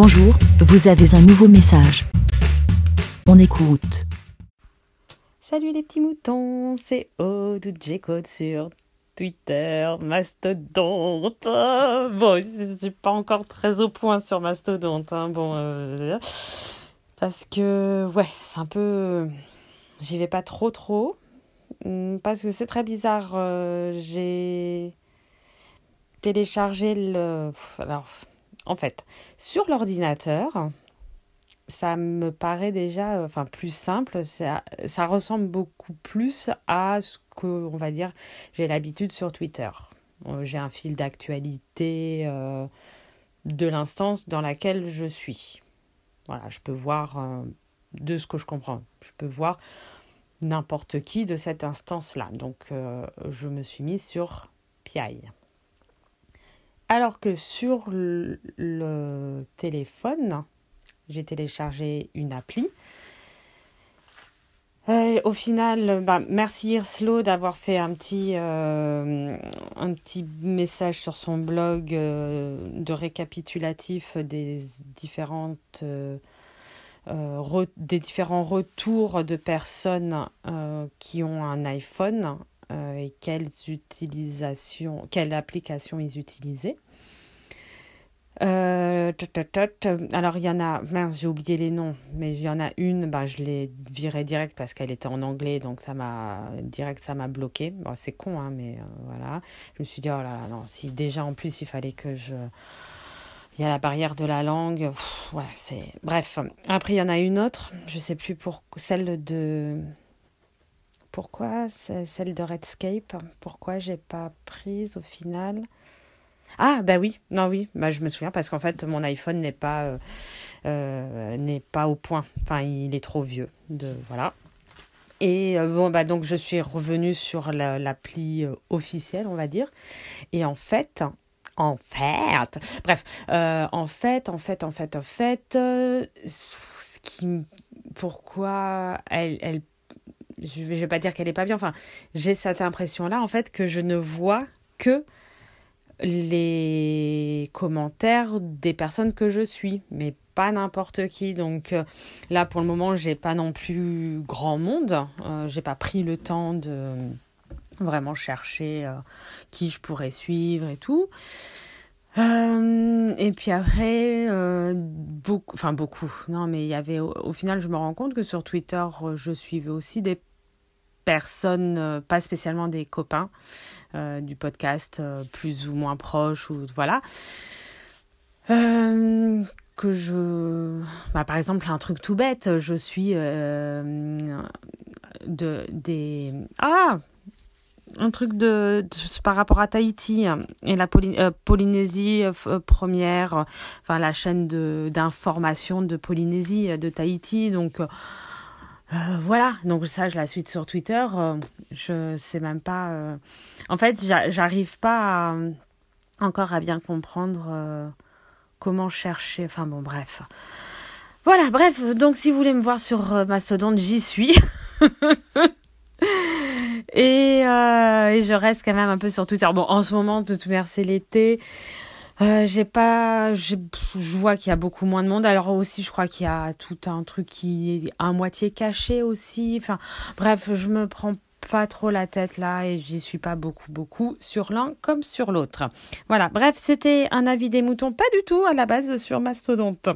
Bonjour, vous avez un nouveau message. On écoute. Salut les petits moutons, c'est J-Code sur Twitter, Mastodonte. Bon, je suis pas encore très au point sur Mastodonte. Hein. Bon, euh, parce que, ouais, c'est un peu. J'y vais pas trop, trop. Hmm, parce que c'est très bizarre. Euh, j'ai téléchargé le. Alors, en fait, sur l'ordinateur, ça me paraît déjà enfin plus simple. Ça, ressemble beaucoup plus à ce que on va dire j'ai l'habitude sur Twitter. Euh, j'ai un fil d'actualité euh, de l'instance dans laquelle je suis. Voilà je peux voir euh, de ce que je comprends. Je peux voir n'importe qui de cette instance là donc je me suis mise sur PI alors que sur le téléphone j'ai téléchargé une appli. Euh, au final, bah, merci Irslo d'avoir fait un petit, euh, un petit message sur son blog euh, de récapitulatif des différents retours de personnes qui ont un iPhone et quelles utilisations, quelle application ils utilisaient. Euh, alors, il y en a, mince, j'ai oublié les noms, mais il y en a une, bah, je l'ai virée direct parce qu'elle était en anglais, donc ça m'a, direct, ça m'a bloqué. Bon, c'est con, hein, mais euh, voilà. Je me suis dit, oh là là, non, si déjà en plus il fallait que je. Il y a la barrière de la langue, ouais, c'est. Bref. Après, il y en a une autre, je sais plus pour. Celle de. Pourquoi Celle de Redscape. Pourquoi j'ai pas prise au final ah bah oui, non oui, bah je me souviens parce qu'en fait mon iPhone n'est pas euh, euh, n'est pas au point. Enfin, il est trop vieux. De voilà. Et euh, bon bah donc je suis revenue sur l'appli officielle, on va dire. Et en fait, en fait, bref, en fait, en fait, en fait, en fait, pourquoi elle, elle, je vais pas dire qu'elle est pas bien. Enfin, j'ai cette impression là en fait que je ne vois que les commentaires des personnes que je suis, mais pas n'importe qui. Donc euh, là, pour le moment, j'ai pas non plus grand monde. Euh, j'ai pas pris le temps de vraiment chercher euh, qui je pourrais suivre et tout. et puis après, beaucoup, enfin beaucoup, non, mais il y avait, au, final, je me rends compte que sur Twitter, je suivais aussi des personnes, euh, pas spécialement des copains euh, du podcast, euh, plus ou moins proches, ou voilà. que je. Bah, par exemple, un truc tout bête, je suis de, des. Ah un truc de, par rapport à Tahiti et la Polynésie première, enfin la chaîne d'information de, Polynésie de Tahiti. Donc euh, voilà, donc ça, je la suis sur Twitter. Euh, je sais même pas. Euh, en fait, j'arrive pas encore à bien comprendre comment chercher. Enfin bon, bref. Voilà, bref. Donc, si vous voulez me voir sur Mastodon, j'y suis. et, et, je reste quand même un peu sur Twitter. Bon, en ce moment, de toute manière, c'est l'été. Euh, j'ai pas, je vois qu'il y a beaucoup moins de monde. Alors aussi, je crois qu'il y a tout un truc qui est à moitié caché aussi. Enfin, bref, je me prends pas trop la tête là et j'y suis pas beaucoup beaucoup sur l'un comme sur l'autre. Voilà, bref, c'était un avis des moutons, pas du tout à la base sur Mastodonte.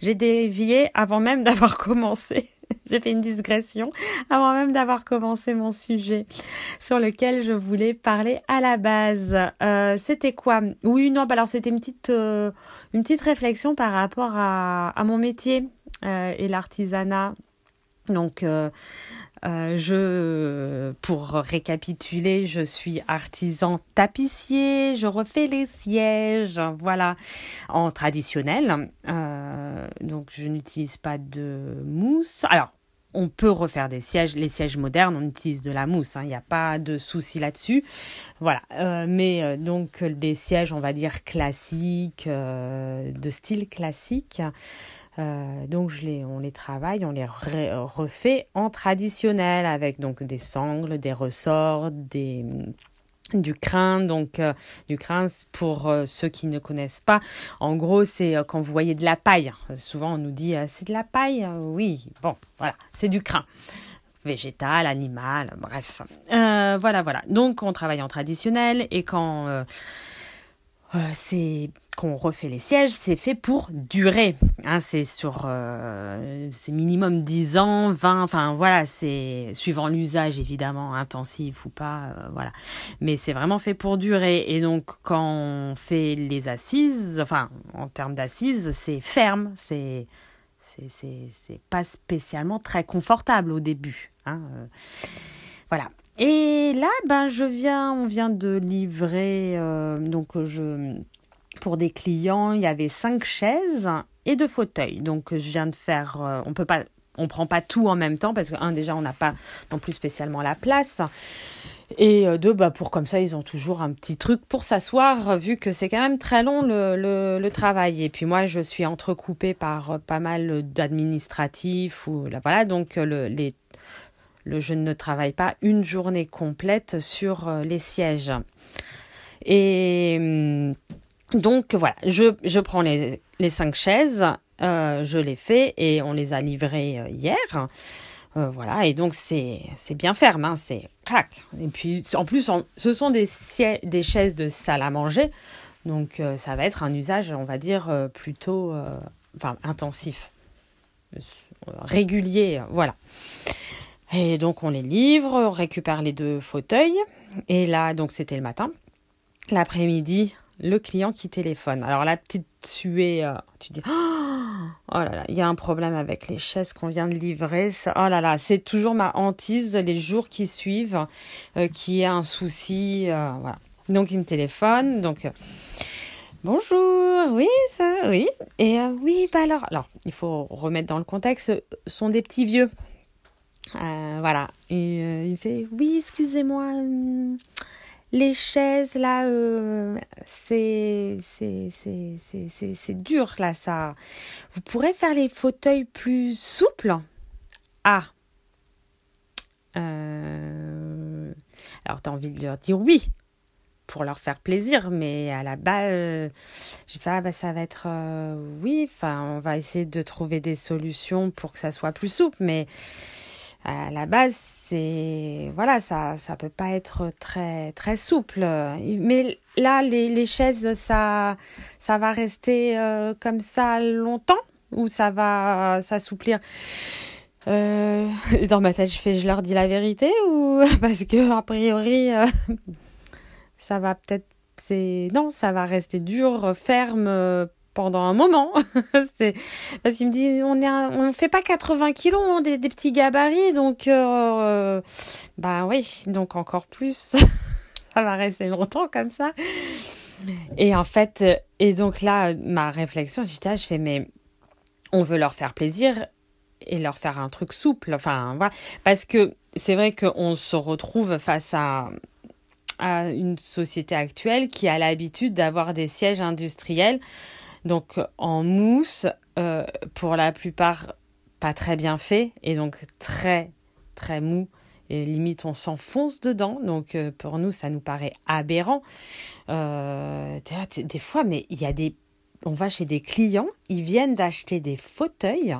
J'ai dévié avant même d'avoir commencé. J'ai fait une digression avant même d'avoir commencé mon sujet sur lequel je voulais parler à la base. Euh, c'était quoi? Oui, non, bah alors c'était une petite, euh, une petite réflexion par rapport à, mon métier euh, et l'artisanat. Donc, euh, je, pour récapituler, je suis artisan tapissier, je refais les sièges, voilà, en traditionnel. Euh, donc, je n'utilise pas de mousse. Alors, on peut refaire des sièges, les sièges modernes, on utilise de la mousse, il hein, n'y a pas de souci là-dessus. Voilà, euh, mais donc des sièges, on va dire classiques, de style classique. Euh, donc je les, on les travaille, on les refait en traditionnel avec donc des sangles, des ressorts, des du crin donc du crin pour ceux qui ne connaissent pas en gros c'est quand vous voyez de la paille souvent on nous dit c'est de la paille oui bon voilà c'est du crin végétal, animal, bref. Euh, voilà, voilà. Donc on travaille en traditionnel et quand euh, euh, c'est qu'on refait les sièges, c'est fait pour durer. Hein, c'est sur c'est minimum 10 ans, 20, enfin voilà, c'est suivant l'usage évidemment, intensif ou pas, voilà. Mais c'est vraiment fait pour durer. Et donc quand on fait les assises, enfin en termes d'assises, c'est ferme, c'est c'est pas spécialement très confortable au début. Hein, euh. voilà. Et là, ben, je viens, on vient de livrer, euh, donc je, pour des clients, il y avait cinq chaises et deux fauteuils. Donc je viens de faire, euh, on peut pas, on prend pas tout en même temps parce que un déjà on n'a pas non plus spécialement la place. Et euh, deux, bah, pour comme ça, ils ont toujours un petit truc pour s'asseoir, vu que c'est quand même très long le, le, le, travail. Et puis moi, je suis entrecoupée par pas mal d'administratifs. voilà, donc le, les, je ne travaille pas une journée complète sur les sièges. Et hum, donc voilà, je, prends les, cinq chaises, euh, je les fais et on les a livrées hier. Euh, voilà, et donc c'est bien ferme, hein, c'est crac. Et puis en plus, ce sont des, des chaises de salle à manger, donc euh, ça va être un usage, on va dire, euh, plutôt intensif, régulier, voilà. Et donc on les livre, on récupère les deux fauteuils, et là, donc c'était le matin. L'après-midi, le client qui téléphone. Alors la petite suée, euh, tu dis, oh là là, il y a un problème avec les chaises qu'on vient de livrer. Oh là là, c'est toujours ma hantise les jours qui suivent, euh, qui a un souci. Euh, voilà. Donc il me téléphone, donc. Bonjour, oui, ça, oui. Et oui, bah alors, il faut remettre dans le contexte, ce sont des petits vieux. Voilà. Et il fait, oui, excusez-moi, hum, les chaises là euh, c'est c'est dur là ça. Vous pourrez faire les fauteuils plus souples? Ah. Euh, alors tu as envie de leur dire oui pour leur faire plaisir mais à la base euh, j'ai fait ah bah ça va être oui enfin on va essayer de trouver des solutions pour que ça soit plus souple mais à la base, c'est voilà, ça ça peut pas être très très souple. Mais là, les, les chaises, ça ça va rester euh, comme ça longtemps ou ça va s'assouplir? Euh, dans ma tête, je fais, je leur dis la vérité ou parce que a priori, euh, ça va peut-être, c'est non, ça va rester dur, ferme pendant un moment. parce qu'il me dit on est on fait pas 80 kilos hein, des, des, petits gabarits donc euh, bah oui donc encore plus ça va rester longtemps comme ça. Et en fait et donc là ma réflexion j'étais je fais mais on veut leur faire plaisir et leur faire un truc souple enfin voilà parce que c'est vrai qu'on se retrouve face à une société actuelle qui a l'habitude d'avoir des sièges industriels donc en mousse, euh, pour la plupart pas très bien fait et donc très très mou. Et limite on s'enfonce dedans. Donc euh, pour nous ça nous paraît aberrant. Euh, des fois mais il y a des on va chez des clients ils viennent d'acheter des fauteuils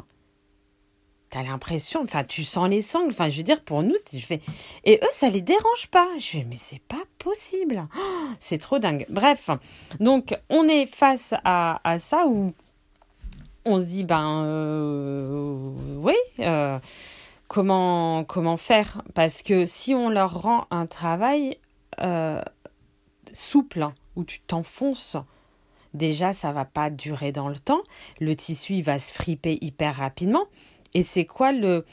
t'as l'impression, enfin, tu sens les sangles. Enfin, je veux dire, pour nous, je fais. Et eux, ça les dérange pas. Je fais, mais c'est pas possible. Oh, c'est trop dingue. Bref, donc, on est face à, à ça où on se dit, ben, euh, oui, euh, comment, comment faire? Parce que si on leur rend un travail euh, souple, où tu t'enfonces, déjà, ça va pas durer dans le temps. Le tissu, il va se friper hyper rapidement. Et c'est quoi le,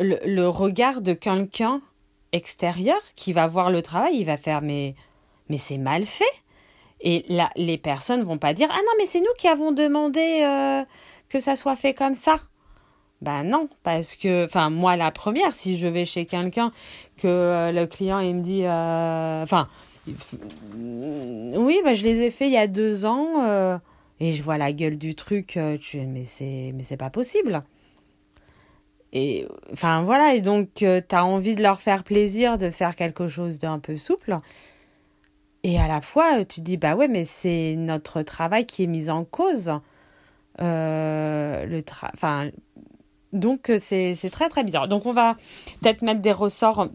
le, regard de quelqu'un extérieur qui va voir le travail, il va faire mais, mais c'est mal fait. Et là, les personnes vont pas dire ah non mais c'est nous qui avons demandé euh, que ça soit fait comme ça. Ben non, parce que, enfin moi la première, si je vais chez quelqu'un que euh, le client il me dit, euh, enfin oui, ben je les ai fait il y a deux ans et je vois la gueule du truc, tu, mais c'est mais c'est pas possible. Et enfin voilà, et donc euh, tu as envie de leur faire plaisir, de faire quelque chose d'un peu souple. et à la fois, tu te dis, bah ouais, mais c'est notre travail qui est mis en cause. Euh, le enfin, donc, c'est très, très bizarre. Donc, on va peut-être mettre des ressorts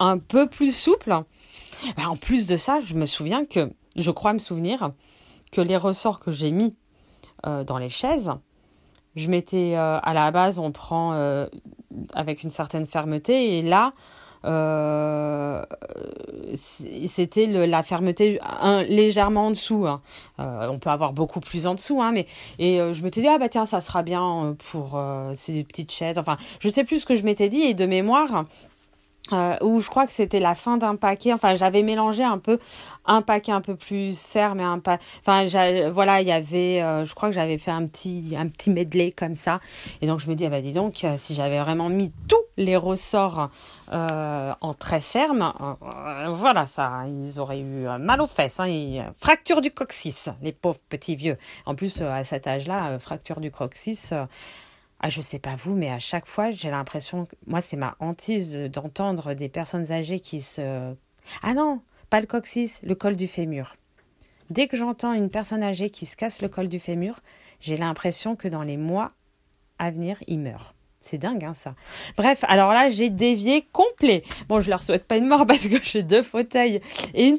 un peu plus souples. Bah, en plus de ça, je me souviens que, je crois me souvenir, que les ressorts que j'ai mis euh, dans les chaises, je m'étais, euh, à la base, on prend avec une certaine fermeté, et là, euh, c'était la fermeté légèrement en dessous. Hein. Euh, on peut avoir beaucoup plus en dessous, hein, mais et euh, je m'étais dit ah bah tiens ça sera bien pour ces petites chaises. Enfin, je sais plus ce que je m'étais dit et de mémoire. Euh, où je crois que c'était la fin d'un paquet. Enfin, j'avais mélangé un peu un paquet un peu plus ferme et un pas. Enfin, voilà, il y avait. Euh, je crois que j'avais fait un petit un petit medley comme ça. Et donc je me dis, ah bah dis donc, euh, si j'avais vraiment mis tous les ressorts en très ferme, voilà, ça, ils auraient eu mal aux fesses. Hein, fracture du coccyx, les pauvres petits vieux. En plus, à cet âge-là, fracture du coccyx ah, je sais pas vous, mais à chaque fois, j'ai l'impression, moi, c'est ma hantise d'entendre des personnes âgées qui se. Ah non, pas le coccyx, le col du fémur. Dès que j'entends une personne âgée qui se casse le col du fémur, j'ai l'impression que dans les mois à venir, il meurt. C'est dingue, hein, ça. Bref, alors là, j'ai dévié complet. Bon, je leur souhaite pas une mort parce que j'ai deux fauteuils. Et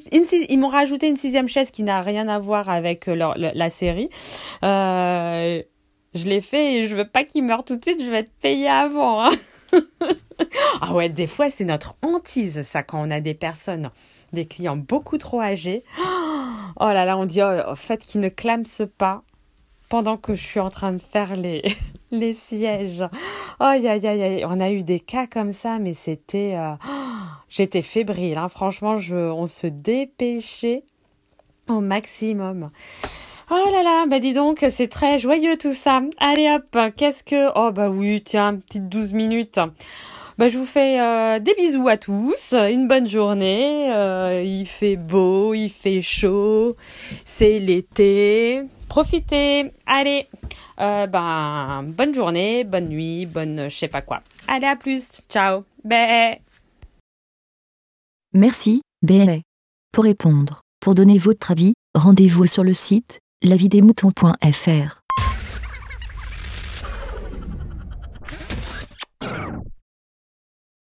ils m'ont rajouté une sixième chaise qui n'a rien à voir avec euh, la série. Euh, je l'ai fait et je veux pas qu'il meure tout de suite, je vais être payé avant. Hein. ah ouais, des fois c'est notre hantise ça quand on a des personnes, des clients beaucoup trop âgés. Oh là là, on dit oh, fait qu'ils ne clament pas pendant que je suis en train de faire les, les sièges. Oh, aïe, aïe, aïe, on a eu des cas comme ça, mais c'était... Euh, j'étais fébrile, hein. franchement, je, on se dépêchait au maximum. Oh là là, bah dis donc, c'est très joyeux tout ça. Allez hop, qu'est-ce que... Oh bah oui, tiens, petite 12 minutes. Bah, je vous fais euh, des bisous à tous, une bonne journée. Euh, il fait beau, il fait chaud, c'est l'été. Profitez. Allez, euh, ben bonne journée, bonne nuit, bonne je sais pas quoi. Allez à plus, ciao. Bé. Merci, Bé. Pour répondre, pour donner votre avis, rendez-vous sur le site lavidemouton.fr